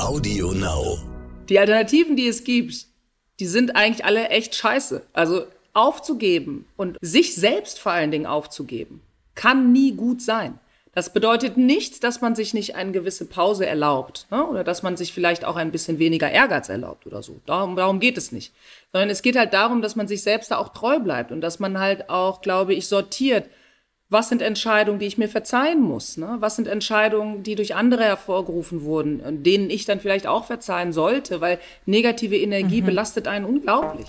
Audio Now. Die Alternativen, die es gibt, die sind eigentlich alle echt scheiße. Also aufzugeben und sich selbst vor allen Dingen aufzugeben, kann nie gut sein. Das bedeutet nicht, dass man sich nicht eine gewisse Pause erlaubt ne? oder dass man sich vielleicht auch ein bisschen weniger Ehrgeiz erlaubt oder so. Darum, darum geht es nicht. Sondern es geht halt darum, dass man sich selbst da auch treu bleibt und dass man halt auch, glaube ich, sortiert, was sind Entscheidungen, die ich mir verzeihen muss? Ne? Was sind Entscheidungen, die durch andere hervorgerufen wurden, denen ich dann vielleicht auch verzeihen sollte, weil negative Energie mhm. belastet einen unglaublich.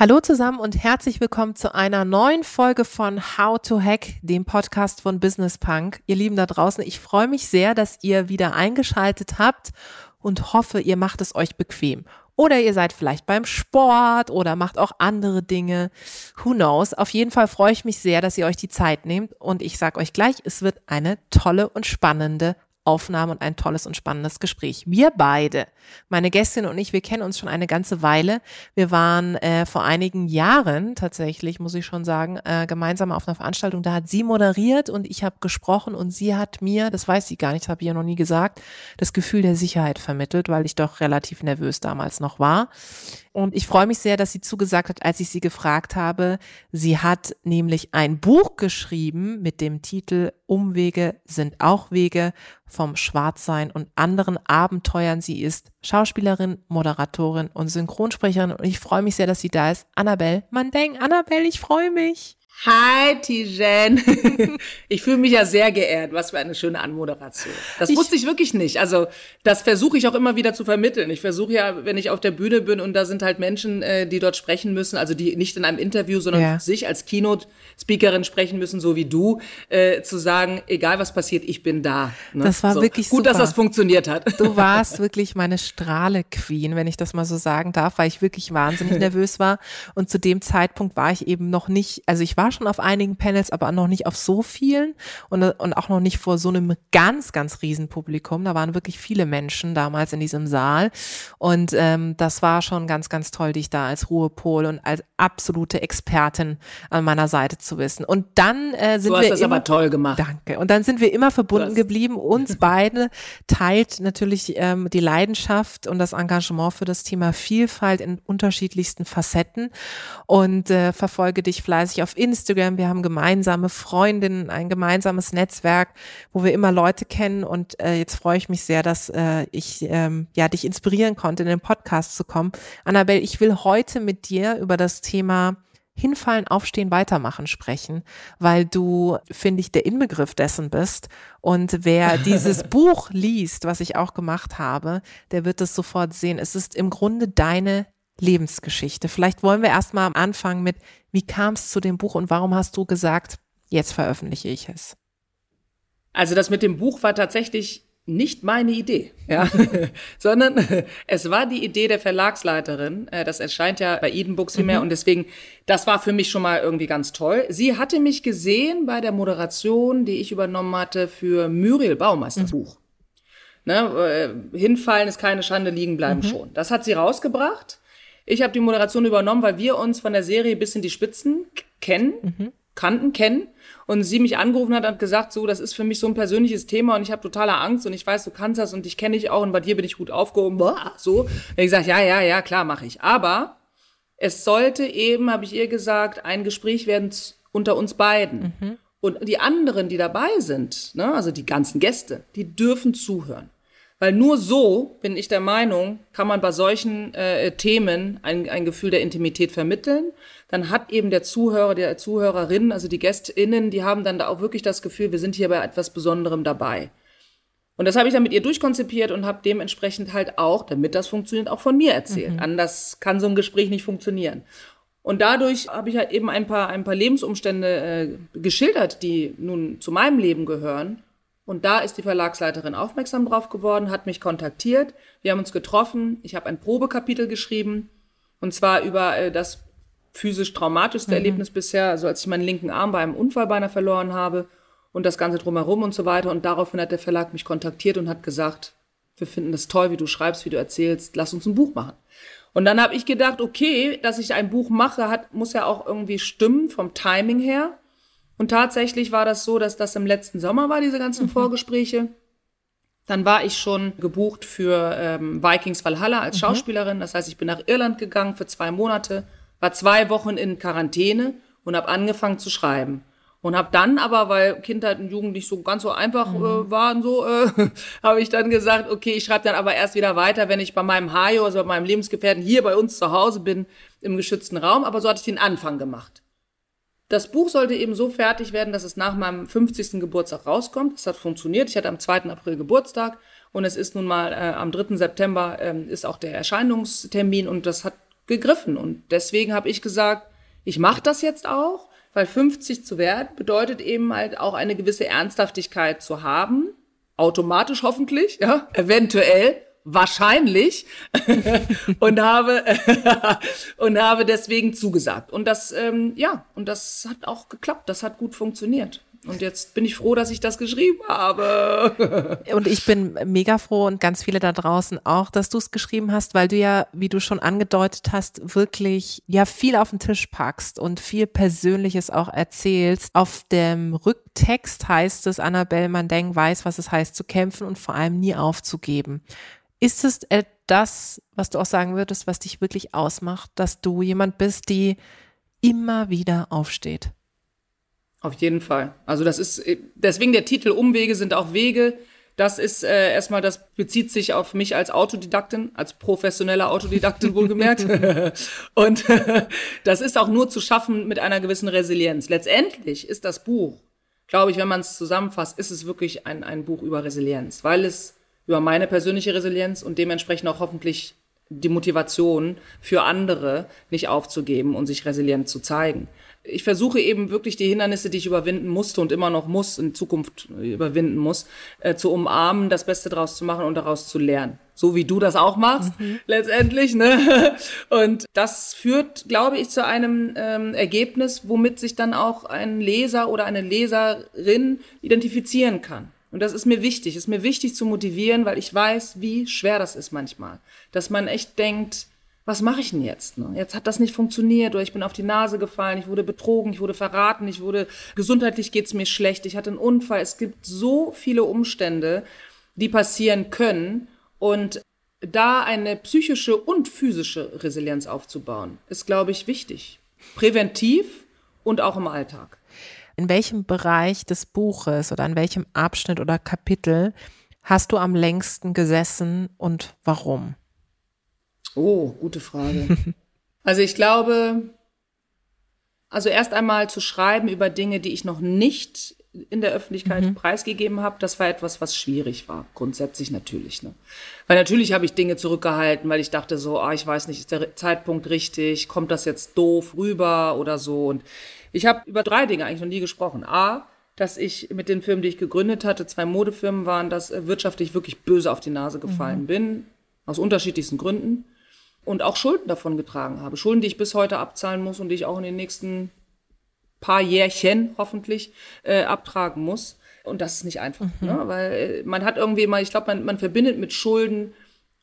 Hallo zusammen und herzlich willkommen zu einer neuen Folge von How to Hack, dem Podcast von Business Punk. Ihr Lieben da draußen, ich freue mich sehr, dass ihr wieder eingeschaltet habt und hoffe, ihr macht es euch bequem. Oder ihr seid vielleicht beim Sport oder macht auch andere Dinge. Who knows? Auf jeden Fall freue ich mich sehr, dass ihr euch die Zeit nehmt und ich sage euch gleich, es wird eine tolle und spannende Aufnahme und ein tolles und spannendes Gespräch. Wir beide, meine Gästin und ich, wir kennen uns schon eine ganze Weile. Wir waren äh, vor einigen Jahren tatsächlich, muss ich schon sagen, äh, gemeinsam auf einer Veranstaltung. Da hat sie moderiert und ich habe gesprochen und sie hat mir, das weiß sie gar nicht, habe ich ja noch nie gesagt, das Gefühl der Sicherheit vermittelt, weil ich doch relativ nervös damals noch war. Und ich freue mich sehr, dass sie zugesagt hat, als ich sie gefragt habe. Sie hat nämlich ein Buch geschrieben mit dem Titel Umwege sind auch Wege vom Schwarzsein und anderen Abenteuern. Sie ist Schauspielerin, Moderatorin und Synchronsprecherin und ich freue mich sehr, dass sie da ist. Annabelle Mandeng. Annabelle, ich freue mich. Hi, Tijen. Ich fühle mich ja sehr geehrt. Was für eine schöne Anmoderation. Das ich, wusste ich wirklich nicht. Also, das versuche ich auch immer wieder zu vermitteln. Ich versuche ja, wenn ich auf der Bühne bin und da sind halt Menschen, äh, die dort sprechen müssen, also die nicht in einem Interview, sondern ja. sich als Keynote-Speakerin sprechen müssen, so wie du, äh, zu sagen, egal was passiert, ich bin da. Ne? Das war so. wirklich Gut, super. dass das funktioniert hat. Du warst wirklich meine Strahle-Queen, wenn ich das mal so sagen darf, weil ich wirklich wahnsinnig nervös war. Und zu dem Zeitpunkt war ich eben noch nicht, also ich war war schon auf einigen Panels, aber noch nicht auf so vielen und, und auch noch nicht vor so einem ganz, ganz riesen Publikum. Da waren wirklich viele Menschen damals in diesem Saal. Und ähm, das war schon ganz, ganz toll, dich da als Ruhepol und als absolute Expertin an meiner Seite zu wissen. Und dann äh, sind du hast wir das immer, aber toll gemacht. Danke. Und dann sind wir immer verbunden geblieben. Uns beide teilt natürlich ähm, die Leidenschaft und das Engagement für das Thema Vielfalt in unterschiedlichsten Facetten und äh, verfolge dich fleißig auf Instagram Instagram, wir haben gemeinsame Freundinnen, ein gemeinsames Netzwerk, wo wir immer Leute kennen und äh, jetzt freue ich mich sehr, dass äh, ich ähm, ja dich inspirieren konnte, in den Podcast zu kommen. Annabelle, ich will heute mit dir über das Thema Hinfallen, Aufstehen, Weitermachen sprechen, weil du, finde ich, der Inbegriff dessen bist. Und wer dieses Buch liest, was ich auch gemacht habe, der wird es sofort sehen. Es ist im Grunde deine Lebensgeschichte. Vielleicht wollen wir erstmal anfangen mit, wie kam es zu dem Buch und warum hast du gesagt, jetzt veröffentliche ich es? Also das mit dem Buch war tatsächlich nicht meine Idee, ja, sondern es war die Idee der Verlagsleiterin. Äh, das erscheint ja bei Eden Books mhm. und deswegen, das war für mich schon mal irgendwie ganz toll. Sie hatte mich gesehen bei der Moderation, die ich übernommen hatte für Muriel Baumeisters mhm. Buch. Ne, äh, hinfallen ist keine Schande, liegen bleiben mhm. schon. Das hat sie rausgebracht. Ich habe die Moderation übernommen, weil wir uns von der Serie bis in die Spitzen kennen, mhm. kannten, kennen. Und sie mich angerufen hat und gesagt, so, das ist für mich so ein persönliches Thema und ich habe totale Angst und ich weiß, du kannst das und ich kenne dich auch und bei dir bin ich gut aufgehoben. So. Und ich gesagt, ja, ja, ja, klar, mache ich. Aber es sollte eben, habe ich ihr gesagt, ein Gespräch werden unter uns beiden. Mhm. Und die anderen, die dabei sind, ne, also die ganzen Gäste, die dürfen zuhören. Weil nur so, bin ich der Meinung, kann man bei solchen äh, Themen ein, ein Gefühl der Intimität vermitteln. Dann hat eben der Zuhörer, der Zuhörerin, also die GästInnen, die haben dann da auch wirklich das Gefühl, wir sind hier bei etwas Besonderem dabei. Und das habe ich dann mit ihr durchkonzipiert und habe dementsprechend halt auch, damit das funktioniert, auch von mir erzählt. Mhm. Anders kann so ein Gespräch nicht funktionieren. Und dadurch habe ich halt eben ein paar, ein paar Lebensumstände äh, geschildert, die nun zu meinem Leben gehören Und da ist die Verlagsleiterin aufmerksam drauf geworden, hat mich kontaktiert. Wir haben uns getroffen. Ich habe ein Probekapitel geschrieben. Und zwar über äh, das physisch traumatischste mhm. Erlebnis bisher, also als ich meinen linken Arm bei einem Unfall beinahe verloren habe und das Ganze drumherum und so weiter. Und daraufhin hat der Verlag mich kontaktiert und hat gesagt, wir finden das toll, wie du schreibst, wie du erzählst, lass uns ein Buch machen. Und dann habe ich gedacht, okay, dass ich ein Buch mache, hat, muss ja auch irgendwie stimmen vom Timing her. Und tatsächlich war das so, dass das im letzten Sommer war, diese ganzen mhm. Vorgespräche. Dann war ich schon gebucht für ähm, Vikings Valhalla als mhm. Schauspielerin. Das heißt, ich bin nach Irland gegangen für zwei Monate, war zwei Wochen in Quarantäne und habe angefangen zu schreiben. Und habe dann aber, weil Kindheit und Jugend nicht so ganz so einfach mhm. äh, waren, so äh, habe ich dann gesagt, okay, ich schreibe dann aber erst wieder weiter, wenn ich bei meinem Hajo, also bei meinem Lebensgefährten hier bei uns zu Hause bin, im geschützten Raum. Aber so hatte ich den Anfang gemacht. Das Buch sollte eben so fertig werden, dass es nach meinem 50. Geburtstag rauskommt. Das hat funktioniert. Ich hatte am 2. April Geburtstag und es ist nun mal äh, am 3. September äh, ist auch der Erscheinungstermin und das hat gegriffen. Und deswegen habe ich gesagt, ich mache das jetzt auch weil 50 zu werden bedeutet eben halt auch eine gewisse Ernsthaftigkeit zu haben. Automatisch hoffentlich, ja, eventuell, wahrscheinlich und habe und habe deswegen zugesagt und das ähm, ja und das hat auch geklappt das hat gut funktioniert und jetzt bin ich froh, dass ich das geschrieben habe. Und ich bin mega froh und ganz viele da draußen auch, dass du es geschrieben hast, weil du ja, wie du schon angedeutet hast, wirklich ja viel auf den Tisch packst und viel Persönliches auch erzählst. Auf dem Rücktext heißt es, Annabelle Mandeng weiß, was es heißt zu kämpfen und vor allem nie aufzugeben. Ist es das, was du auch sagen würdest, was dich wirklich ausmacht, dass du jemand bist, die immer wieder aufsteht? Auf jeden Fall. Also das ist, äh, deswegen der Titel Umwege sind auch Wege. Das ist äh, erstmal, das bezieht sich auf mich als Autodidaktin, als professionelle Autodidaktin wohlgemerkt. und das ist auch nur zu schaffen mit einer gewissen Resilienz. Letztendlich ist das Buch, glaube ich, wenn man es zusammenfasst, ist es wirklich ein, ein Buch über Resilienz, weil es über meine persönliche Resilienz und dementsprechend auch hoffentlich die Motivation für andere nicht aufzugeben und sich resilient zu zeigen ich versuche eben wirklich die Hindernisse, die ich überwinden musste und immer noch muss, in Zukunft überwinden muss, äh, zu umarmen, das Beste daraus zu machen und daraus zu lernen. So wie du das auch machst, mhm. letztendlich. Ne? Und das führt, glaube ich, zu einem ähm, Ergebnis, womit sich dann auch ein Leser oder eine Leserin identifizieren kann. Und das ist mir wichtig. Ist mir wichtig zu motivieren, weil ich weiß, wie schwer das ist manchmal. Dass man echt denkt, was mache ich denn jetzt? Ne? Jetzt hat das nicht funktioniert oder ich bin auf die Nase gefallen, ich wurde betrogen, ich wurde verraten, ich wurde gesundheitlich geht's mir schlecht, ich hatte einen Unfall. Es gibt so viele Umstände, die passieren können und da eine psychische und physische Resilienz aufzubauen, ist, glaube ich, wichtig. Präventiv und auch im Alltag. In welchem Bereich des Buches oder in welchem Abschnitt oder Kapitel hast du am längsten gesessen und warum? Oh, gute Frage. also ich glaube, also erst einmal zu schreiben über Dinge, die ich noch nicht in der Öffentlichkeit mhm. preisgegeben habe, das war etwas, was schwierig war. Grundsätzlich natürlich. Ne? Weil natürlich habe ich Dinge zurückgehalten, weil ich dachte so, ah, ich weiß nicht, ist der Zeitpunkt richtig, kommt das jetzt doof rüber oder so. Und ich habe über drei Dinge eigentlich noch nie gesprochen. A, dass ich mit den Firmen, die ich gegründet hatte, zwei Modefirmen waren, dass wirtschaftlich wirklich böse auf die Nase gefallen mhm. bin, aus unterschiedlichsten Gründen und auch Schulden davon getragen habe. Schulden, die ich bis heute abzahlen muss und die ich auch in den nächsten paar Jährchen hoffentlich äh, abtragen muss. Und das ist nicht einfach, mhm. ne? weil äh, man hat irgendwie mal, ich glaube, man, man verbindet mit Schulden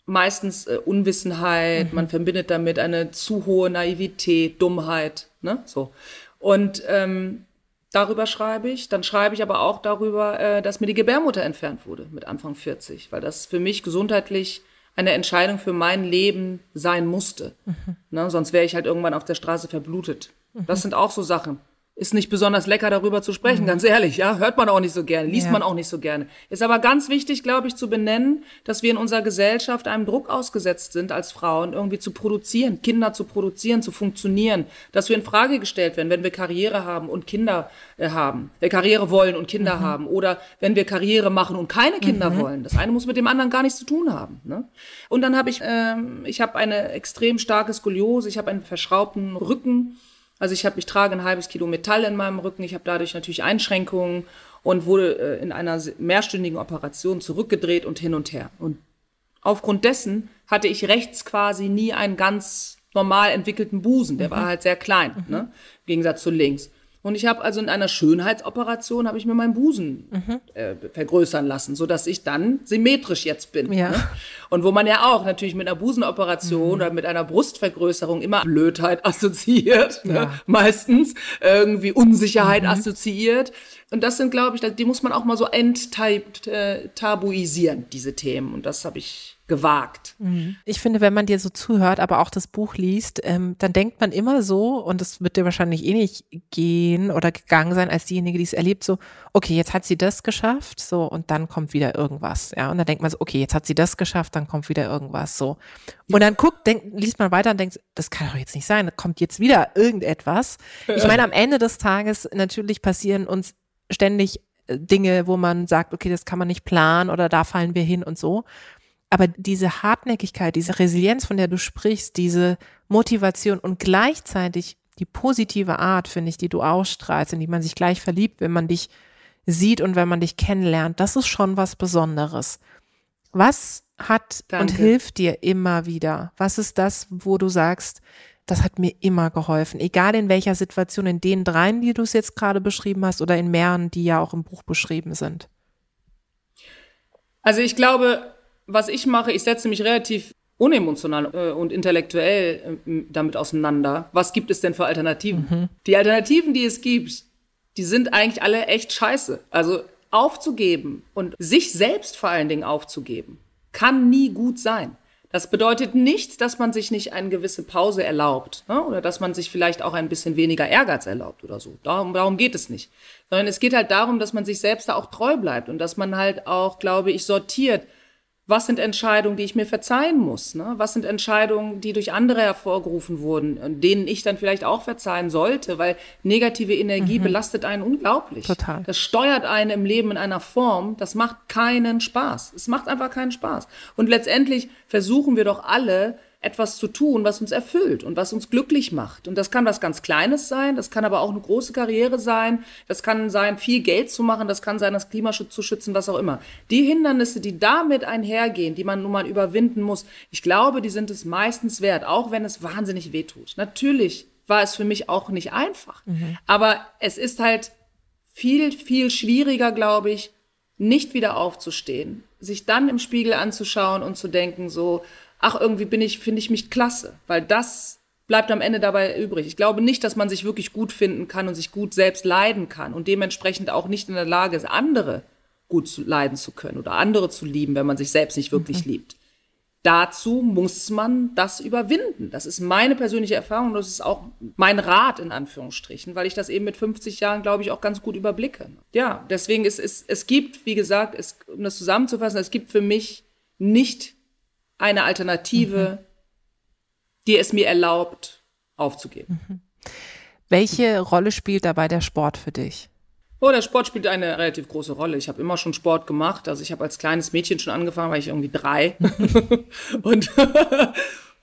meistens äh, Unwissenheit, mhm. man verbindet damit eine zu hohe Naivität, Dummheit, ne? So. Und ähm, darüber schreibe ich. Dann schreibe ich aber auch darüber, äh, dass mir die Gebärmutter entfernt wurde mit Anfang 40, weil das für mich gesundheitlich eine Entscheidung für mein Leben sein musste. Mhm. Ne, sonst wäre ich halt irgendwann auf der Straße verblutet. Mhm. Das sind auch so Sachen ist nicht besonders lecker darüber zu sprechen, mhm. ganz ehrlich, ja, hört man auch nicht so gerne, liest ja. man auch nicht so gerne. Ist aber ganz wichtig, glaube ich, zu benennen, dass wir in unserer Gesellschaft einem Druck ausgesetzt sind als Frauen, irgendwie zu produzieren, Kinder zu produzieren, zu funktionieren, dass wir in Frage gestellt werden, wenn wir Karriere haben und Kinder äh, haben, wir Karriere wollen und Kinder mhm. haben oder wenn wir Karriere machen und keine Kinder mhm. wollen. Das eine muss mit dem anderen gar nichts zu tun haben. Ne? Und dann habe ich, ähm, ich habe eine extrem starke Skoliose, ich habe einen verschraubten Rücken also ich habe, ich trage ein halbes Kilo Metall in meinem Rücken, ich habe dadurch natürlich Einschränkungen und wurde äh, in einer mehrstündigen Operation zurückgedreht und hin und her. Und aufgrund dessen hatte ich rechts quasi nie einen ganz normal entwickelten Busen. Der mhm. war halt sehr klein, mhm. ne? im Gegensatz zu links. Und ich habe also in einer Schönheitsoperation habe ich mir meinen Busen mhm. äh, vergrößern lassen, so dass ich dann symmetrisch jetzt bin. Ja. Ne? Und wo man ja auch natürlich mit einer Busenoperation mhm. oder mit einer Brustvergrößerung immer Blödheit assoziiert, ja. ne? meistens irgendwie Unsicherheit mhm. assoziiert. Und das sind, glaube ich, die muss man auch mal so enttabuisieren, diese Themen. Und das habe ich gewagt. Mhm. Ich finde, wenn man dir so zuhört, aber auch das Buch liest, ähm, dann denkt man immer so, und das wird dir wahrscheinlich eh nicht gehen oder gegangen sein als diejenige, die es erlebt, so, okay, jetzt hat sie das geschafft, so, und dann kommt wieder irgendwas, ja, und dann denkt man so, okay, jetzt hat sie das geschafft, dann kommt wieder irgendwas, so. Und dann guckt, denkt, liest man weiter und denkt, das kann doch jetzt nicht sein, da kommt jetzt wieder irgendetwas. Ich meine, am Ende des Tages natürlich passieren uns ständig äh, Dinge, wo man sagt, okay, das kann man nicht planen oder da fallen wir hin und so. Aber diese Hartnäckigkeit, diese Resilienz, von der du sprichst, diese Motivation und gleichzeitig die positive Art, finde ich, die du ausstrahlst, in die man sich gleich verliebt, wenn man dich sieht und wenn man dich kennenlernt, das ist schon was Besonderes. Was hat Danke. und hilft dir immer wieder? Was ist das, wo du sagst, das hat mir immer geholfen, egal in welcher Situation, in den dreien, die du es jetzt gerade beschrieben hast oder in mehreren, die ja auch im Buch beschrieben sind? Also ich glaube, was ich mache, ich setze mich relativ unemotional äh, und intellektuell äh, damit auseinander. Was gibt es denn für Alternativen? Mhm. Die Alternativen, die es gibt, die sind eigentlich alle echt scheiße. Also aufzugeben und sich selbst vor allen Dingen aufzugeben, kann nie gut sein. Das bedeutet nicht, dass man sich nicht eine gewisse Pause erlaubt ne? oder dass man sich vielleicht auch ein bisschen weniger Ehrgeiz erlaubt oder so. Darum, darum geht es nicht. Sondern es geht halt darum, dass man sich selbst da auch treu bleibt und dass man halt auch, glaube ich, sortiert, was sind Entscheidungen, die ich mir verzeihen muss? Ne? Was sind Entscheidungen, die durch andere hervorgerufen wurden, denen ich dann vielleicht auch verzeihen sollte? Weil negative Energie mhm. belastet einen unglaublich. Total. Das steuert einen im Leben in einer Form, das macht keinen Spaß. Es macht einfach keinen Spaß. Und letztendlich versuchen wir doch alle, etwas zu tun, was uns erfüllt und was uns glücklich macht. Und das kann was ganz Kleines sein, das kann aber auch eine große Karriere sein, das kann sein, viel Geld zu machen, das kann sein, das Klimaschutz zu schützen, was auch immer. Die Hindernisse, die damit einhergehen, die man nun mal überwinden muss, ich glaube, die sind es meistens wert, auch wenn es wahnsinnig wehtut. Natürlich war es für mich auch nicht einfach, mhm. aber es ist halt viel, viel schwieriger, glaube ich, nicht wieder aufzustehen, sich dann im Spiegel anzuschauen und zu denken, so, ach, irgendwie bin ich, finde ich mich klasse, weil das bleibt am Ende dabei übrig. Ich glaube nicht, dass man sich wirklich gut finden kann und sich gut selbst leiden kann und dementsprechend auch nicht in der Lage ist, andere gut zu leiden zu können oder andere zu lieben, wenn man sich selbst nicht wirklich mhm. liebt. Dazu muss man das überwinden. Das ist meine persönliche Erfahrung und das ist auch mein Rat in Anführungsstrichen, weil ich das eben mit 50 Jahren, glaube ich, auch ganz gut überblicke. Ja, deswegen ist es, es gibt, wie gesagt, es, um das zusammenzufassen, es gibt für mich nicht eine Alternative, mhm. die es mir erlaubt, aufzugeben. Mhm. Welche Rolle spielt dabei der Sport für dich? Oh, der Sport spielt eine relativ große Rolle. Ich habe immer schon Sport gemacht. Also ich habe als kleines Mädchen schon angefangen, war ich irgendwie drei. und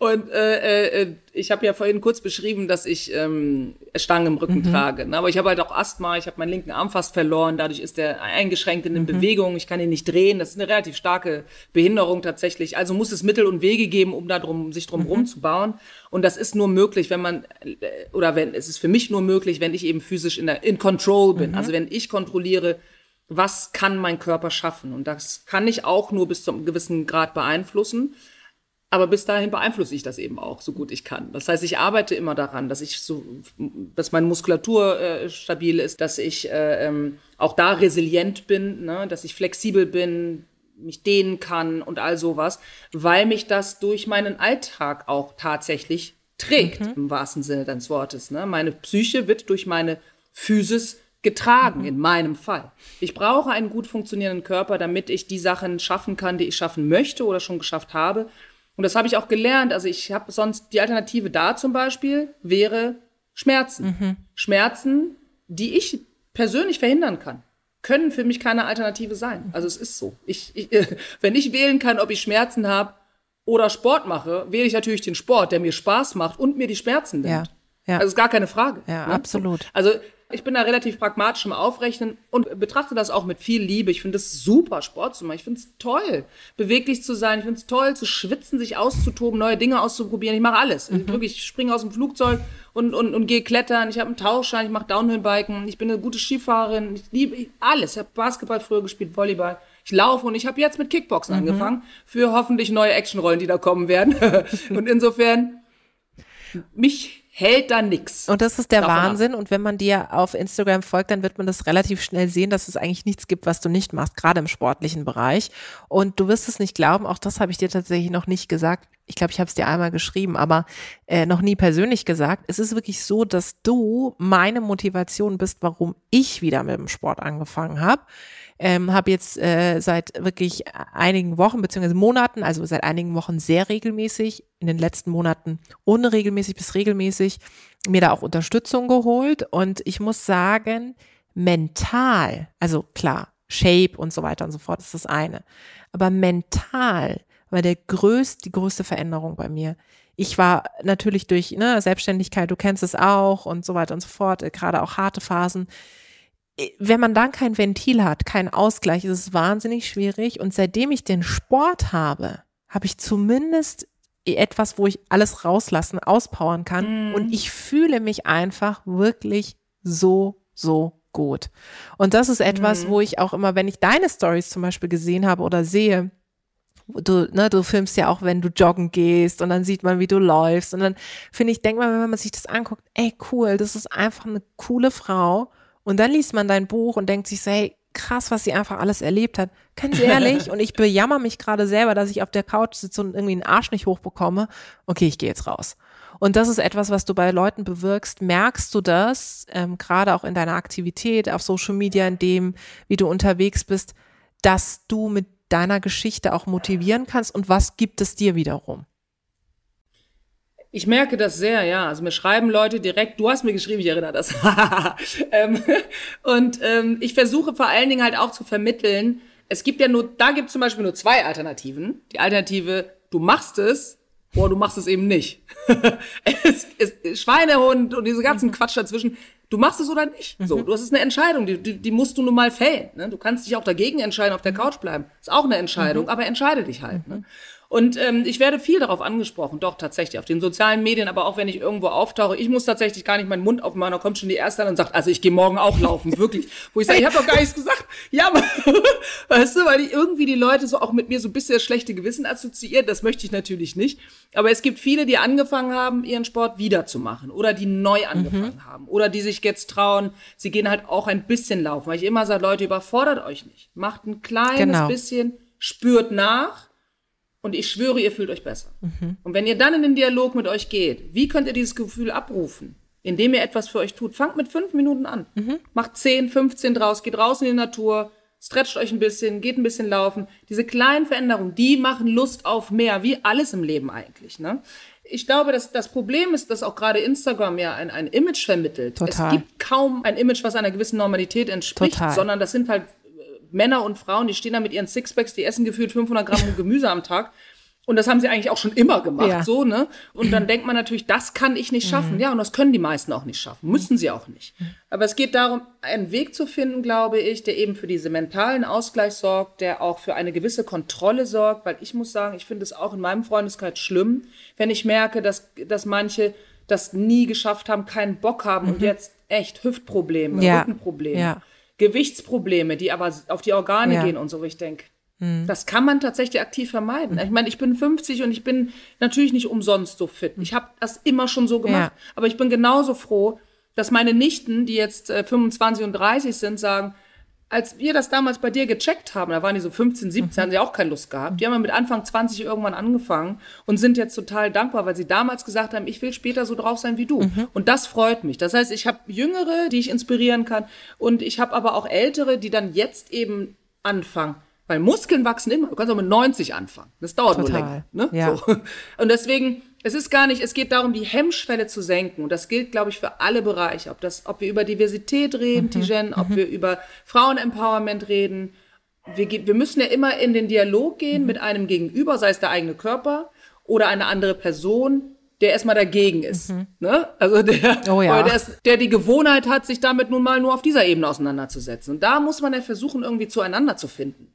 und äh, äh, ich habe ja vorhin kurz beschrieben, dass ich ähm, Stangen im Rücken mhm. trage. Ne? Aber ich habe halt auch Asthma, ich habe meinen linken Arm fast verloren, dadurch ist der eingeschränkt in den mhm. Bewegungen, ich kann ihn nicht drehen. Das ist eine relativ starke Behinderung tatsächlich. Also muss es Mittel und Wege geben, um da drum, sich drum mhm. rumzubauen. Und das ist nur möglich, wenn man, äh, oder wenn, es ist für mich nur möglich, wenn ich eben physisch in, der, in Control bin. Mhm. Also wenn ich kontrolliere, was kann mein Körper schaffen. Und das kann ich auch nur bis zu einem gewissen Grad beeinflussen. Aber bis dahin beeinflusse ich das eben auch, so gut ich kann. Das heißt, ich arbeite immer daran, dass ich so, dass meine Muskulatur äh, stabil ist, dass ich äh, ähm, auch da resilient bin, ne? dass ich flexibel bin, mich dehnen kann und all sowas, weil mich das durch meinen Alltag auch tatsächlich trägt, mhm. im wahrsten Sinne des Wortes. Ne? Meine Psyche wird durch meine Physis getragen, mhm. in meinem Fall. Ich brauche einen gut funktionierenden Körper, damit ich die Sachen schaffen kann, die ich schaffen möchte oder schon geschafft habe. Und das habe ich auch gelernt. Also ich habe sonst die Alternative da zum Beispiel wäre Schmerzen. Mhm. Schmerzen, die ich persönlich verhindern kann, können für mich keine Alternative sein. Also es ist so. Ich, ich, wenn ich wählen kann, ob ich Schmerzen habe oder Sport mache, wähle ich natürlich den Sport, der mir Spaß macht und mir die Schmerzen nimmt. Ja, ja. Also ist gar keine Frage. Ja, ne? absolut. Also Ich bin da relativ pragmatisch im Aufrechnen und betrachte das auch mit viel Liebe. Ich finde es super, Sport zu machen. Ich finde es toll, beweglich zu sein. Ich finde es toll, zu schwitzen, sich auszutoben, neue Dinge auszuprobieren. Ich mache alles. Mhm. Ich, wirklich, ich springe aus dem Flugzeug und, und, und gehe klettern. Ich habe einen Tauchschein, ich mache Downhill-Biken. Ich bin eine gute Skifahrerin. Ich liebe alles. Ich habe Basketball früher gespielt, Volleyball. Ich laufe und ich habe jetzt mit Kickboxen mhm. angefangen für hoffentlich neue Actionrollen, die da kommen werden. und insofern mich hält da nix. Und das ist der Wahnsinn. Ab. Und wenn man dir auf Instagram folgt, dann wird man das relativ schnell sehen, dass es eigentlich nichts gibt, was du nicht machst, gerade im sportlichen Bereich. Und du wirst es nicht glauben, auch das habe ich dir tatsächlich noch nicht gesagt. Ich glaube, ich habe es dir einmal geschrieben, aber äh, noch nie persönlich gesagt. Es ist wirklich so, dass du meine Motivation bist, warum ich wieder mit dem Sport angefangen habe ähm, habe jetzt äh, seit wirklich einigen Wochen beziehungsweise Monaten, also seit einigen Wochen sehr regelmäßig, in den letzten Monaten unregelmäßig bis regelmäßig, mir da auch Unterstützung geholt. Und ich muss sagen, mental, also klar, Shape und so weiter und so fort ist das eine. Aber mental war der größte, die größte Veränderung bei mir. Ich war natürlich durch ne, Selbstständigkeit, du kennst es auch und so weiter und so fort, gerade auch harte Phasen, äh, wenn man dann kein Ventil hat, keinen Ausgleich, ist es wahnsinnig schwierig. Und seitdem ich den Sport habe, habe ich zumindest etwas, wo ich alles rauslassen, auspowern kann. Mm. Und ich fühle mich einfach wirklich so, so gut. Und das ist etwas, mm. wo ich auch immer, wenn ich deine Stories zum Beispiel gesehen habe oder sehe, du, ne, du filmst ja auch, wenn du joggen gehst und dann sieht man, wie du läufst. Und dann finde ich, denk mal, wenn man sich das anguckt, ey, cool, das ist einfach eine coole Frau und dann liest man dein Buch und denkt sich so, hey, krass, was sie einfach alles erlebt hat. Ganz ehrlich, und ich bejammer mich gerade selber, dass ich auf der Couch sitze und irgendwie einen Arsch nicht hochbekomme. Okay, ich gehe jetzt raus. Und das ist etwas, was du bei Leuten bewirkst. Merkst du das, ähm, gerade auch in deiner Aktivität auf Social Media, in dem, wie du unterwegs bist, dass du mit deiner Geschichte auch motivieren kannst? Und was gibt es dir wiederum? Ich merke das sehr, ja. Also mir schreiben Leute direkt, du hast mir geschrieben, ich erinnere das. ähm, und ähm, ich versuche vor allen Dingen halt auch zu vermitteln, es gibt ja nur, da gibt es zum Beispiel nur zwei Alternativen. Die Alternative, du machst es oder du machst es eben nicht. es ist Schweinehund und diese ganzen mhm. Quatsch dazwischen. Du machst es oder nicht. So, mhm. du hast es eine Entscheidung, die, die, die musst du nun mal fällen. Ne? Du kannst dich auch dagegen entscheiden, auf der Couch bleiben. Ist auch eine Entscheidung, mhm. aber entscheide dich halt. Ne? Und ähm, ich werde viel darauf angesprochen, doch tatsächlich, auf den sozialen Medien, aber auch wenn ich irgendwo auftauche. Ich muss tatsächlich gar nicht meinen Mund aufmachen, da kommt schon die Erste an und sagt, also ich gehe morgen auch laufen, wirklich. Wo ich sage, ich habe doch gar nichts gesagt. Ja, aber, weißt du, weil die, irgendwie die Leute so auch mit mir so ein bisschen das schlechte Gewissen assoziiert, das möchte ich natürlich nicht. Aber es gibt viele, die angefangen haben, ihren Sport wiederzumachen oder die neu angefangen mhm. haben oder die sich jetzt trauen, sie gehen halt auch ein bisschen laufen. Weil ich immer sage, Leute, überfordert euch nicht. Macht ein kleines genau. bisschen, spürt nach und ich schwöre, ihr fühlt euch besser. Mhm. Und wenn ihr dann in den Dialog mit euch geht, wie könnt ihr dieses Gefühl abrufen? Indem ihr etwas für euch tut. Fangt mit fünf Minuten an. Mhm. Macht zehn, 15 draus, geht raus in die Natur, stretcht euch ein bisschen, geht ein bisschen laufen. Diese kleinen Veränderungen, die machen Lust auf mehr, wie alles im Leben eigentlich. Ne? Ich glaube, dass das Problem ist, dass auch gerade Instagram ja ein, ein Image vermittelt. Total. Es gibt kaum ein Image, was einer gewissen Normalität entspricht, Total. sondern das sind halt Männer und Frauen, die stehen da mit ihren Sixpacks, die essen gefühlt 500 Gramm Gemüse am Tag. Und das haben sie eigentlich auch schon immer gemacht, ja. so, ne? Und dann denkt man natürlich, das kann ich nicht schaffen. Mhm. Ja, und das können die meisten auch nicht schaffen. Müssen sie auch nicht. Aber es geht darum, einen Weg zu finden, glaube ich, der eben für diese mentalen Ausgleich sorgt, der auch für eine gewisse Kontrolle sorgt, weil ich muss sagen, ich finde es auch in meinem Freundeskreis schlimm, wenn ich merke, dass, dass manche das nie geschafft haben, keinen Bock haben mhm. und jetzt echt Hüftprobleme, ja. Rückenprobleme. Ja Gewichtsprobleme, die aber auf die Organe ja. gehen und so, wo ich denke, hm. das kann man tatsächlich aktiv vermeiden. Ich meine, ich bin 50 und ich bin natürlich nicht umsonst so fit. Ich habe das immer schon so gemacht. Ja. Aber ich bin genauso froh, dass meine Nichten, die jetzt äh, 25 und 30 sind, sagen, als wir das damals bei dir gecheckt haben, da waren die so 15, 17, mhm. haben sie auch keine Lust gehabt. Die haben ja mit Anfang 20 irgendwann angefangen und sind jetzt total dankbar, weil sie damals gesagt haben, ich will später so drauf sein wie du. Mhm. Und das freut mich. Das heißt, ich habe Jüngere, die ich inspirieren kann und ich habe aber auch Ältere, die dann jetzt eben anfangen. Weil Muskeln wachsen immer. Du kannst auch mit 90 anfangen. Das dauert Total. nur länger. Ne? Ja. So. Und deswegen es ist gar nicht, es geht darum, die Hemmschwelle zu senken. Und das gilt, glaube ich, für alle Bereiche. Ob, das, ob wir über Diversität reden, mhm. Tijen, ob mhm. wir über Frauenempowerment reden. Wir, wir müssen ja immer in den Dialog gehen mhm. mit einem Gegenüber, sei es der eigene Körper oder eine andere Person, der erstmal dagegen ist. Mhm. Ne? Also der, oh ja. der, ist, der die Gewohnheit hat, sich damit nun mal nur auf dieser Ebene auseinanderzusetzen. Und da muss man ja versuchen, irgendwie zueinander zu finden.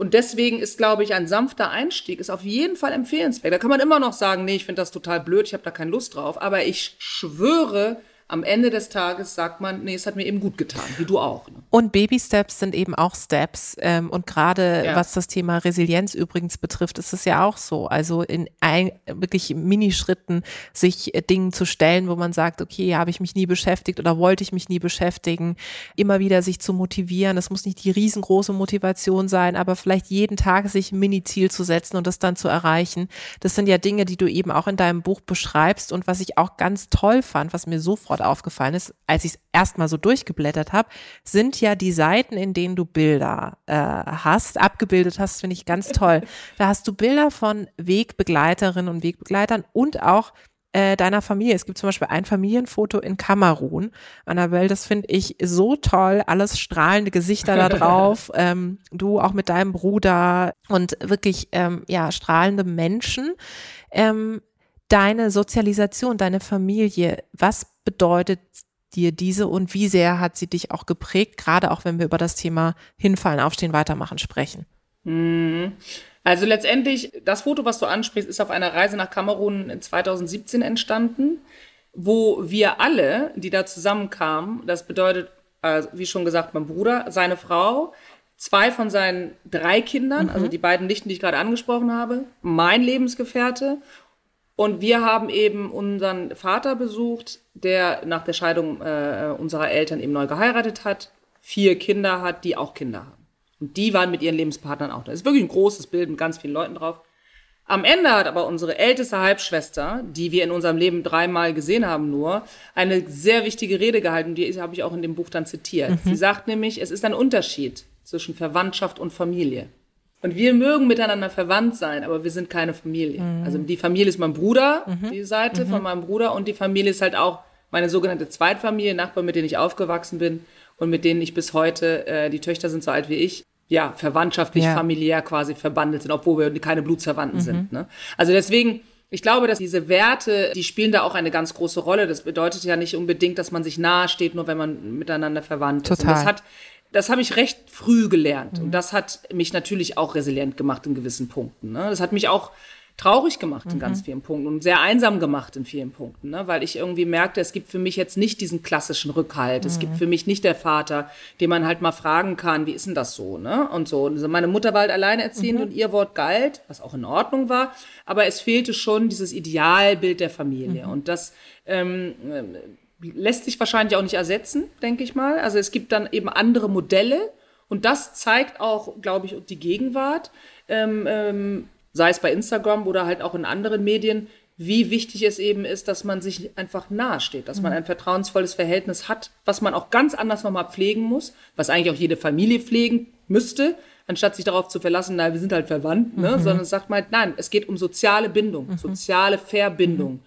Und deswegen ist, glaube ich, ein sanfter Einstieg ist auf jeden Fall empfehlenswert. Da kann man immer noch sagen, nee, ich finde das total blöd, ich habe da keine Lust drauf. Aber ich schwöre, am Ende des Tages sagt man, nee, es hat mir eben gut getan, wie du auch. Ne? Und Baby-Steps sind eben auch Steps. Ähm, und gerade ja. was das Thema Resilienz übrigens betrifft, ist es ja auch so. Also in ein, wirklich Minischritten sich äh, Dingen zu stellen, wo man sagt, okay, habe ich mich nie beschäftigt oder wollte ich mich nie beschäftigen. Immer wieder sich zu motivieren. Es muss nicht die riesengroße Motivation sein, aber vielleicht jeden Tag sich ein Mini-Ziel zu setzen und das dann zu erreichen. Das sind ja Dinge, die du eben auch in deinem Buch beschreibst und was ich auch ganz toll fand, was mir sofort sofort aufgefallen ist, als ich es erstmal so durchgeblättert habe, sind ja die Seiten, in denen du Bilder äh, hast, abgebildet hast, finde ich ganz toll. Da hast du Bilder von Wegbegleiterinnen und Wegbegleitern und auch äh, deiner Familie. Es gibt zum Beispiel ein Familienfoto in Kamerun. Annabelle, das finde ich so toll. Alles strahlende Gesichter da drauf. ähm, du auch mit deinem Bruder und wirklich ähm, ja strahlende Menschen. Ähm, deine Sozialisation, deine Familie, was bedeutet dir diese und wie sehr hat sie dich auch geprägt, gerade auch wenn wir über das Thema Hinfallen, Aufstehen, Weitermachen sprechen? Mhm. Also letztendlich, das Foto, was du ansprichst, ist auf einer Reise nach Kamerun in 2017 entstanden, wo wir alle, die da zusammenkamen, das bedeutet, also wie schon gesagt, mein Bruder, seine Frau, zwei von seinen drei Kindern, mhm. also die beiden Nichten, die ich gerade angesprochen habe, mein Lebensgefährte und wir haben eben unseren Vater besucht, der nach der Scheidung äh, unserer Eltern eben neu geheiratet hat, vier Kinder hat, die auch Kinder haben. Und die waren mit ihren Lebenspartnern auch da. Das ist wirklich ein großes Bild mit ganz vielen Leuten drauf. Am Ende hat aber unsere älteste Halbschwester, die wir in unserem Leben dreimal gesehen haben nur, eine sehr wichtige Rede gehalten, die habe ich auch in dem Buch dann zitiert. Mhm. Sie sagt nämlich, es ist ein Unterschied zwischen Verwandtschaft und Familie. Und wir mögen miteinander verwandt sein, aber wir sind keine Familie. Mhm. Also die Familie ist mein Bruder, mhm. die Seite mhm. von meinem Bruder, und die Familie ist halt auch meine sogenannte Zweitfamilie, Nachbarn, mit denen ich aufgewachsen bin und mit denen ich bis heute, äh, die Töchter sind so alt wie ich, ja, verwandtschaftlich, ja. familiär quasi verbandelt sind, obwohl wir keine Blutsverwandten mhm. sind. Ne? Also deswegen, ich glaube, dass diese Werte, die spielen da auch eine ganz große Rolle. Das bedeutet ja nicht unbedingt, dass man sich nahe steht, nur wenn man miteinander verwandt Total. ist. Und das hat das habe ich recht früh gelernt. Mhm. Und das hat mich natürlich auch resilient gemacht in gewissen Punkten. Ne? Das hat mich auch traurig gemacht in mhm. ganz vielen Punkten und sehr einsam gemacht in vielen Punkten, ne? weil ich irgendwie merkte, es gibt für mich jetzt nicht diesen klassischen Rückhalt. Mhm. Es gibt mhm. für mich nicht der Vater, den man halt mal fragen kann, wie ist denn das so, ne? Und so. Also meine Mutter war halt alleinerziehend mhm. und ihr Wort galt, was auch in Ordnung war, aber es fehlte schon dieses Idealbild der Familie. Mhm. Und das ähm, lässt sich wahrscheinlich auch nicht ersetzen, denke ich mal. Also es gibt dann eben andere Modelle und das zeigt auch, glaube ich, die Gegenwart, ähm, ähm, sei es bei Instagram oder halt auch in anderen Medien, wie wichtig es eben ist, dass man sich einfach nahesteht, dass man mhm. ein vertrauensvolles Verhältnis hat, was man auch ganz anders nochmal pflegen muss, was eigentlich auch jede Familie pflegen müsste, anstatt sich darauf zu verlassen, nein, wir sind halt verwandt, ne? Mhm. sondern sagt man halt, nein, es geht um soziale Bindung, mhm. soziale Verbindung.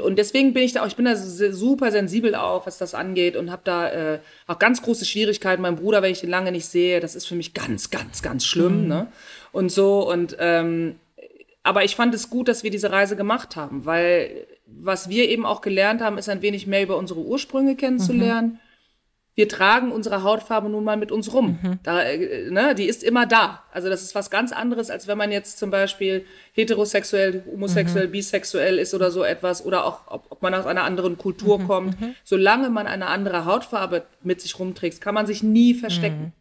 Und deswegen bin ich da auch, ich bin da super sensibel auch, was das angeht und habe da äh, auch ganz große Schwierigkeiten. Mein Bruder, wenn ich den lange nicht sehe, das ist für mich ganz, ganz, ganz schlimm. Mhm. Ne? Und so und ähm, aber ich fand es gut, dass wir diese Reise gemacht haben, weil was wir eben auch gelernt haben, ist ein wenig mehr über unsere Ursprünge kennenzulernen. Mhm wir tragen unsere Hautfarbe nun mal mit uns rum. Mhm. Da, äh, ne, die ist immer da. Also das ist was ganz anderes, als wenn man jetzt zum Beispiel heterosexuell, homosexuell, mhm. bisexuell ist oder so etwas oder auch, ob, ob man aus einer anderen Kultur mhm. kommt. Mhm. Solange man eine andere Hautfarbe mit sich rumträgt, kann man sich nie verstecken. Mhm.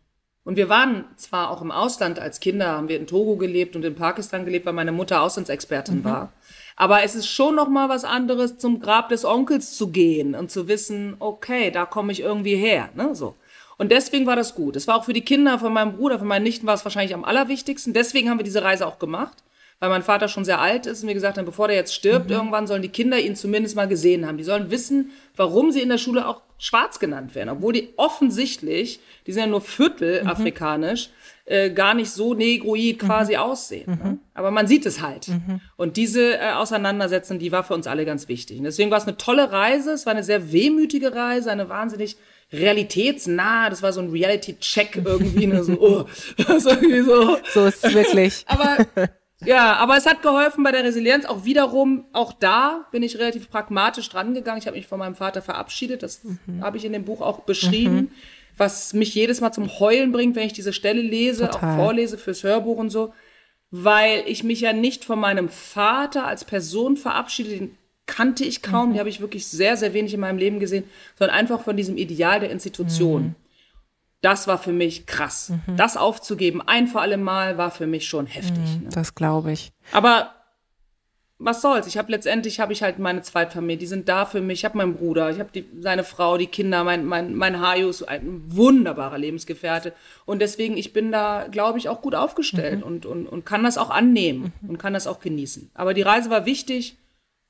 Und wir waren zwar auch im Ausland als Kinder, haben wir in Togo gelebt und in Pakistan gelebt, weil meine Mutter Auslandsexpertin mhm. war. Aber es ist schon noch mal was anderes, zum Grab des Onkels zu gehen und zu wissen, okay, da komme ich irgendwie her, ne, so. Und deswegen war das gut. Es war auch für die Kinder von meinem Bruder, von meinen Nichten war es wahrscheinlich am allerwichtigsten. Deswegen haben wir diese Reise auch gemacht, weil mein Vater schon sehr alt ist und wir gesagt haben, bevor der jetzt stirbt, mhm. irgendwann sollen die Kinder ihn zumindest mal gesehen haben. Die sollen wissen, warum sie in der Schule auch schwarz genannt werden, obwohl die offensichtlich, die sind ja nur Viertel mhm. afrikanisch, äh, gar nicht so negroid mhm. quasi mhm. aussehen. Ne? Mhm. Aber man sieht es halt. Mhm. Und diese äh, Auseinandersetzung, die war für uns alle ganz wichtig. Und deswegen war es eine tolle Reise. Es war eine sehr wehmütige Reise, eine wahnsinnig realitätsnah. Das war so ein Reality-Check irgendwie. Ne? So, oh, irgendwie so. so ist es wirklich. Aber Ja, aber es hat geholfen bei der Resilienz. Auch wiederum, auch da bin ich relativ pragmatisch drangegangen. Ich habe mich von meinem Vater verabschiedet. Das mhm. habe ich in dem Buch auch beschrieben. Mhm. Was mich jedes Mal zum Heulen bringt, wenn ich diese Stelle lese, Total. auch vorlese fürs Hörbuch und so. Weil ich mich ja nicht von meinem Vater als Person verabschiede, den kannte ich kaum, mhm. die habe ich wirklich sehr, sehr wenig in meinem Leben gesehen, sondern einfach von diesem Ideal der Institution. Mhm. Das war für mich krass. Mhm. Das aufzugeben, ein vor allem Mal, war für mich schon heftig. Mhm, ne? Das glaube ich. Aber was soll's? Ich habe letztendlich habe ich halt meine Zweitfamilie, die sind da für mich. Ich habe meinen Bruder, ich habe seine Frau, die Kinder, mein mein mein Hajus, ein wunderbarer Lebensgefährte und deswegen ich bin da, glaube ich, auch gut aufgestellt mhm. und, und und kann das auch annehmen mhm. und kann das auch genießen. Aber die Reise war wichtig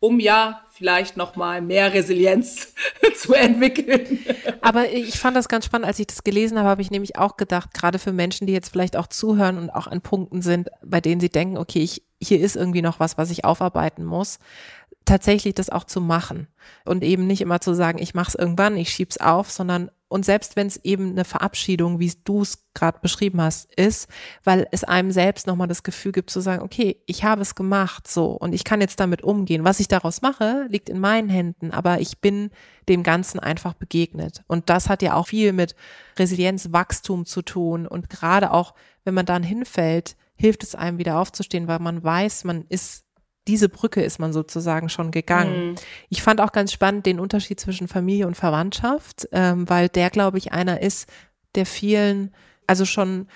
um ja vielleicht noch mal mehr Resilienz zu entwickeln. Aber ich fand das ganz spannend, als ich das gelesen habe, habe ich nämlich auch gedacht, gerade für Menschen, die jetzt vielleicht auch zuhören und auch an Punkten sind, bei denen sie denken, okay, ich, hier ist irgendwie noch was, was ich aufarbeiten muss, tatsächlich das auch zu machen und eben nicht immer zu sagen, ich mache es irgendwann, ich schieb's auf, sondern und selbst wenn es eben eine Verabschiedung, wie du es gerade beschrieben hast, ist, weil es einem selbst nochmal das Gefühl gibt zu sagen, okay, ich habe es gemacht so und ich kann jetzt damit umgehen. Was ich daraus mache, liegt in meinen Händen, aber ich bin dem Ganzen einfach begegnet. Und das hat ja auch viel mit Resilienz, Wachstum zu tun. Und gerade auch, wenn man dann hinfällt, hilft es einem wieder aufzustehen, weil man weiß, man ist diese Brücke ist man sozusagen schon gegangen. Mhm. Ich fand auch ganz spannend den Unterschied zwischen Familie und Verwandtschaft, ähm, weil der, glaube ich, einer ist, der vielen, also schon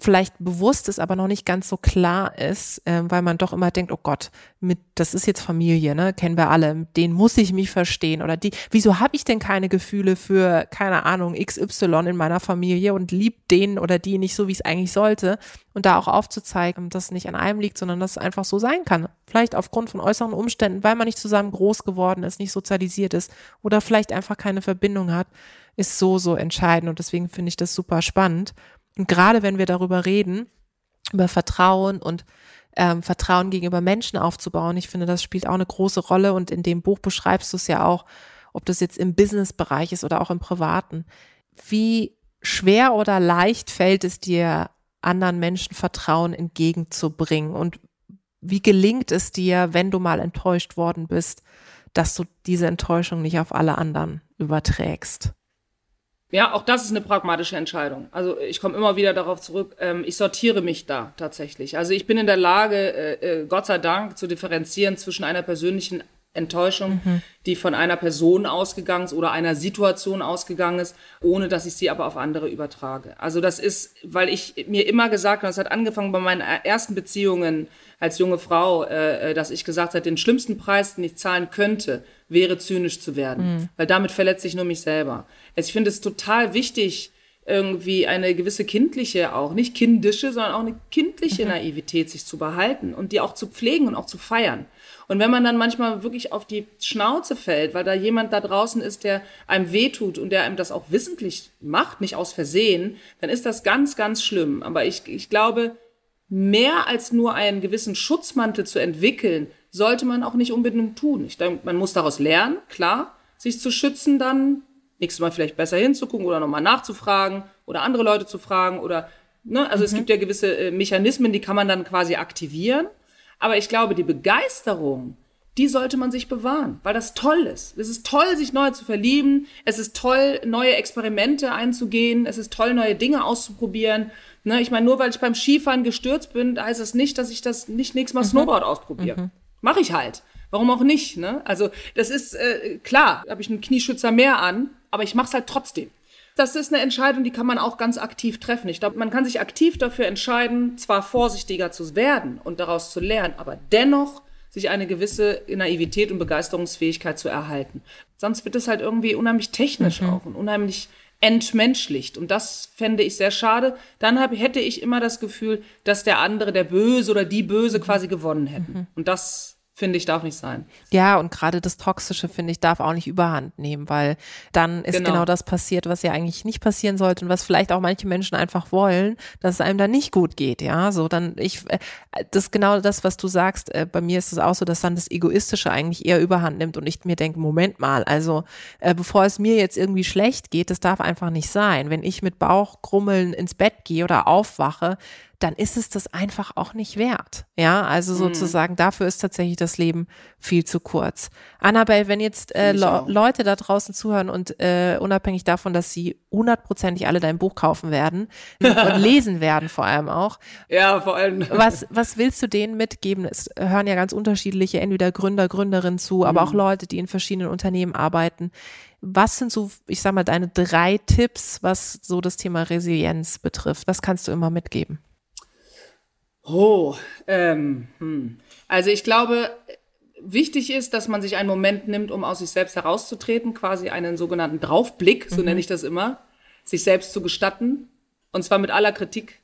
vielleicht bewusst ist, aber noch nicht ganz so klar ist, äh, weil man doch immer denkt, oh Gott, mit das ist jetzt Familie, ne, kennen wir alle, den muss ich mich verstehen oder die, wieso habe ich denn keine Gefühle für keine Ahnung XY in meiner Familie und lieb den oder die nicht so, wie es eigentlich sollte? Und da auch aufzuzeigen, dass es nicht an einem liegt, sondern dass es einfach so sein kann. Vielleicht aufgrund von äußeren Umständen, weil man nicht zusammen groß geworden ist, nicht sozialisiert ist oder vielleicht einfach keine Verbindung hat, ist so so entscheidend. Und deswegen finde ich das super spannend und gerade wenn wir darüber reden, über Vertrauen und ähm, Vertrauen gegenüber Menschen aufzubauen, ich finde, das spielt auch eine große Rolle und in dem Buch beschreibst du es ja auch, ob das jetzt im Business-Bereich ist oder auch im Privaten. Wie schwer oder leicht fällt es dir, anderen Menschen Vertrauen entgegenzubringen und wie gelingt es dir, wenn du mal enttäuscht worden bist, dass du diese Enttäuschung nicht auf alle anderen überträgst? Ja, auch das ist eine pragmatische Entscheidung. Also ich komme immer wieder darauf zurück, ähm, ich sortiere mich da tatsächlich. Also ich bin in der Lage, äh, äh, Gott sei Dank, zu differenzieren zwischen einer persönlichen Enttäuschung, mhm. die von einer Person ausgegangen ist oder einer Situation ausgegangen ist, ohne dass ich sie aber auf andere übertrage. Also das ist, weil ich mir immer gesagt habe, das hat angefangen bei meinen ersten Beziehungen als junge Frau, äh, äh, dass ich gesagt habe, den schlimmsten Preis, den ich zahlen könnte, wäre zynisch zu werden, mhm. weil damit verletze ich nur mich selber. Also ich finde es total wichtig, irgendwie eine gewisse kindliche auch, nicht kindische, sondern auch eine kindliche mhm. Naivität sich zu behalten und die auch zu pflegen und auch zu feiern. Und wenn man dann manchmal wirklich auf die Schnauze fällt, weil da jemand da draußen ist, der einem wehtut und der einem das auch wissentlich macht, nicht aus Versehen, dann ist das ganz, ganz schlimm. Aber ich, ich glaube, mehr als nur einen gewissen Schutzmantel zu entwickeln, sollte man auch nicht unbedingt tun. Ich denke, man muss daraus lernen, klar, sich zu schützen dann, nächstes Mal vielleicht besser hinzugucken oder nochmal nachzufragen oder andere Leute zu fragen oder, ne, also mhm. es gibt ja gewisse äh, Mechanismen, die kann man dann quasi aktivieren. Aber ich glaube, die Begeisterung, die sollte man sich bewahren, weil das toll ist. Es ist toll, sich neu zu verlieben. Es ist toll, neue Experimente einzugehen. Es ist toll, neue Dinge auszuprobieren. Ne, ich meine, nur weil ich beim Skifahren gestürzt bin, heißt das nicht, dass ich das nicht nächstes Mal mhm. Snowboard ausprobiere. Mhm. Mache ich halt. Warum auch nicht? Ne? Also das ist äh, klar, habe ich einen Knieschützer mehr an, aber ich mache es halt trotzdem. Das ist eine Entscheidung, die kann man auch ganz aktiv treffen. Ich glaube, man kann sich aktiv dafür entscheiden, zwar vorsichtiger zu werden und daraus zu lernen, aber dennoch sich eine gewisse Naivität und Begeisterungsfähigkeit zu erhalten. Sonst wird es halt irgendwie unheimlich technisch mhm. auch und unheimlich entmenschlicht. Und das fände ich sehr schade. Dann hab, hätte ich immer das Gefühl, dass der andere, der Böse oder die Böse quasi gewonnen hätten. Mhm. Und das finde ich, darf nicht sein. Ja, und gerade das Toxische, finde ich, darf auch nicht überhand nehmen, weil dann ist genau. genau. das passiert, was ja eigentlich nicht passieren sollte und was vielleicht auch manche Menschen einfach wollen, dass es einem dann nicht gut geht, ja, so dann ich, äh, das ist genau das, was du sagst, äh, bei mir ist es auch so, dass dann das Egoistische eigentlich eher überhand nimmt und ich mir denke, Moment mal, also äh, bevor es mir jetzt irgendwie schlecht geht, das darf einfach nicht sein, wenn ich mit Bauchgrummeln ins Bett gehe oder aufwache, dann ist es das einfach auch nicht wert. Ja, also mhm. sozusagen dafür ist tatsächlich das Leben viel zu kurz. Annabelle, wenn jetzt äh, Le Leute da draußen zuhören und äh, unabhängig davon, dass sie hundertprozentig alle dein Buch kaufen werden und lesen werden vor allem auch. Ja, vor allem. Was, was willst du denen mitgeben? Es hören ja ganz unterschiedliche, entweder Gründer, Gründerinnen zu, aber mhm. auch Leute, die in verschiedenen Unternehmen arbeiten. Was sind so, ich sag mal, deine drei Tipps, was so das Thema Resilienz betrifft? Was kannst du immer mitgeben? Oh, ähm, hm. also ich glaube, wichtig ist, dass man sich einen Moment nimmt, um aus sich selbst herauszutreten, quasi einen sogenannten Draufblick, so mhm. nenne ich das immer, sich selbst zu gestatten, und zwar mit aller Kritik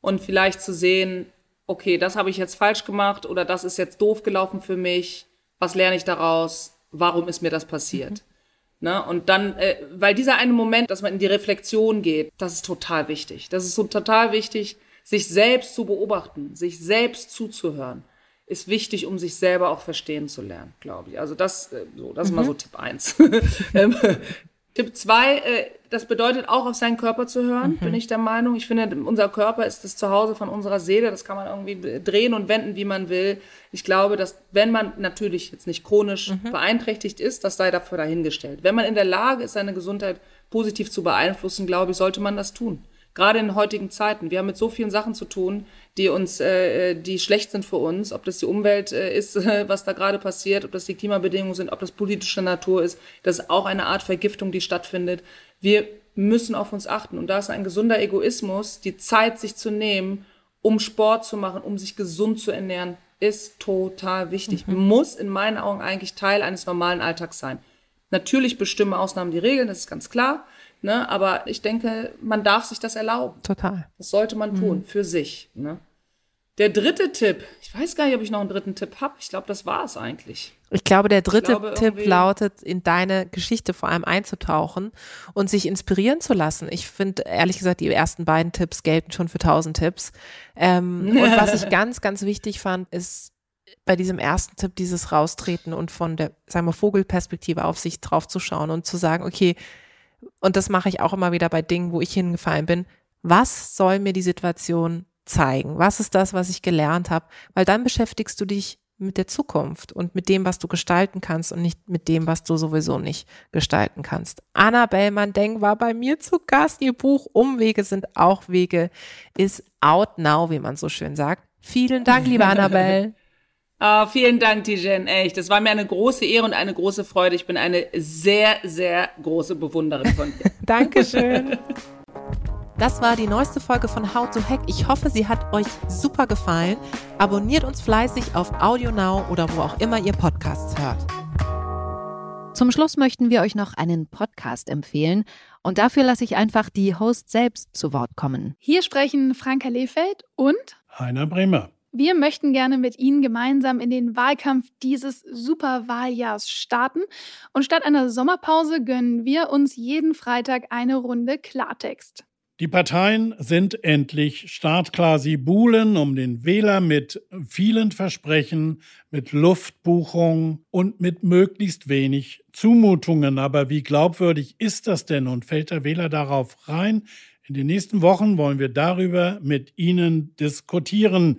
und vielleicht zu sehen, okay, das habe ich jetzt falsch gemacht oder das ist jetzt doof gelaufen für mich, was lerne ich daraus, warum ist mir das passiert? Mhm. Ne? Und dann, äh, weil dieser eine Moment, dass man in die Reflexion geht, das ist total wichtig. Das ist so total wichtig, sich selbst zu beobachten, sich selbst zuzuhören, ist wichtig, um sich selber auch verstehen zu lernen, glaube ich. Also das, äh, so, das mhm. ist mal so Tipp eins. Ähm, Tipp zwei, äh, das bedeutet auch auf seinen Körper zu hören, mhm. bin ich der Meinung. Ich finde, unser Körper ist das Zuhause von unserer Seele. Das kann man irgendwie drehen und wenden, wie man will. Ich glaube, dass wenn man natürlich jetzt nicht chronisch mhm. beeinträchtigt ist, das sei dafür dahingestellt. Wenn man in der Lage ist, seine Gesundheit positiv zu beeinflussen, glaube ich, sollte man das tun gerade in heutigen Zeiten. Wir haben mit so vielen Sachen zu tun, die uns, äh, die schlecht sind für uns, ob das die Umwelt äh, ist, was da gerade passiert, ob das die Klimabedingungen sind, ob das politische Natur ist. Das ist auch eine Art Vergiftung, die stattfindet. Wir müssen auf uns achten. Und da ist ein gesunder Egoismus, die Zeit sich zu nehmen, um Sport zu machen, um sich gesund zu ernähren, ist total wichtig. Mhm. Muss in meinen Augen eigentlich Teil eines normalen Alltags sein. Natürlich bestimmen Ausnahmen die Regeln, das ist ganz klar. Ne? Aber ich denke, man darf sich das erlauben. Total. Das sollte man tun, mhm. für sich. Ne? Der dritte Tipp, ich weiß gar nicht, ob ich noch einen dritten Tipp habe. Ich glaube, das war es eigentlich. Ich glaube, der dritte glaube, Tipp lautet, in deine Geschichte vor allem einzutauchen und sich inspirieren zu lassen. Ich finde, ehrlich gesagt, die ersten beiden Tipps gelten schon für tausend Tipps. Ähm, und was ich ganz, ganz wichtig fand, ist bei diesem ersten Tipp dieses Raustreten und von der, sagen wir, Vogelperspektive auf sich drauf zu schauen und zu sagen, okay, und das mache ich auch immer wieder bei Dingen, wo ich hingefallen bin, was soll mir die Situation zeigen? Was ist das, was ich gelernt habe? Weil dann beschäftigst du dich mit der Zukunft und mit dem, was du gestalten kannst und nicht mit dem, was du sowieso nicht gestalten kannst. Anna Bellmann-Denk war bei mir zu Gast. Ihr Buch Umwege sind auch Wege ist out now, wie man so schön sagt. Vielen Dank, liebe Annabelle. Oh, vielen Dank, Tijen. Echt, das war mir eine große Ehre und eine große Freude. Ich bin eine sehr, sehr große Bewunderin von dir. Dankeschön. Das war die neueste Folge von How to Hack. Ich hoffe, sie hat euch super gefallen. Abonniert uns fleißig auf Audio Now oder wo auch immer ihr Podcasts hört. Zum Schluss möchten wir euch noch einen Podcast empfehlen und dafür lasse ich einfach die Host selbst zu Wort kommen. Hier sprechen Franka Lehfeld und Heiner Bremer. Wir möchten gerne mit Ihnen gemeinsam in den Wahlkampf dieses Superwahljahrs starten. Und statt einer Sommerpause gönnen wir uns jeden Freitag eine Runde Klartext. Die Parteien sind endlich startklar. Sie buhlen um den Wähler mit vielen Versprechen, mit Luftbuchungen und mit möglichst wenig Zumutungen. Aber wie glaubwürdig ist das denn und fällt der Wähler darauf rein? In den nächsten Wochen wollen wir darüber mit Ihnen diskutieren.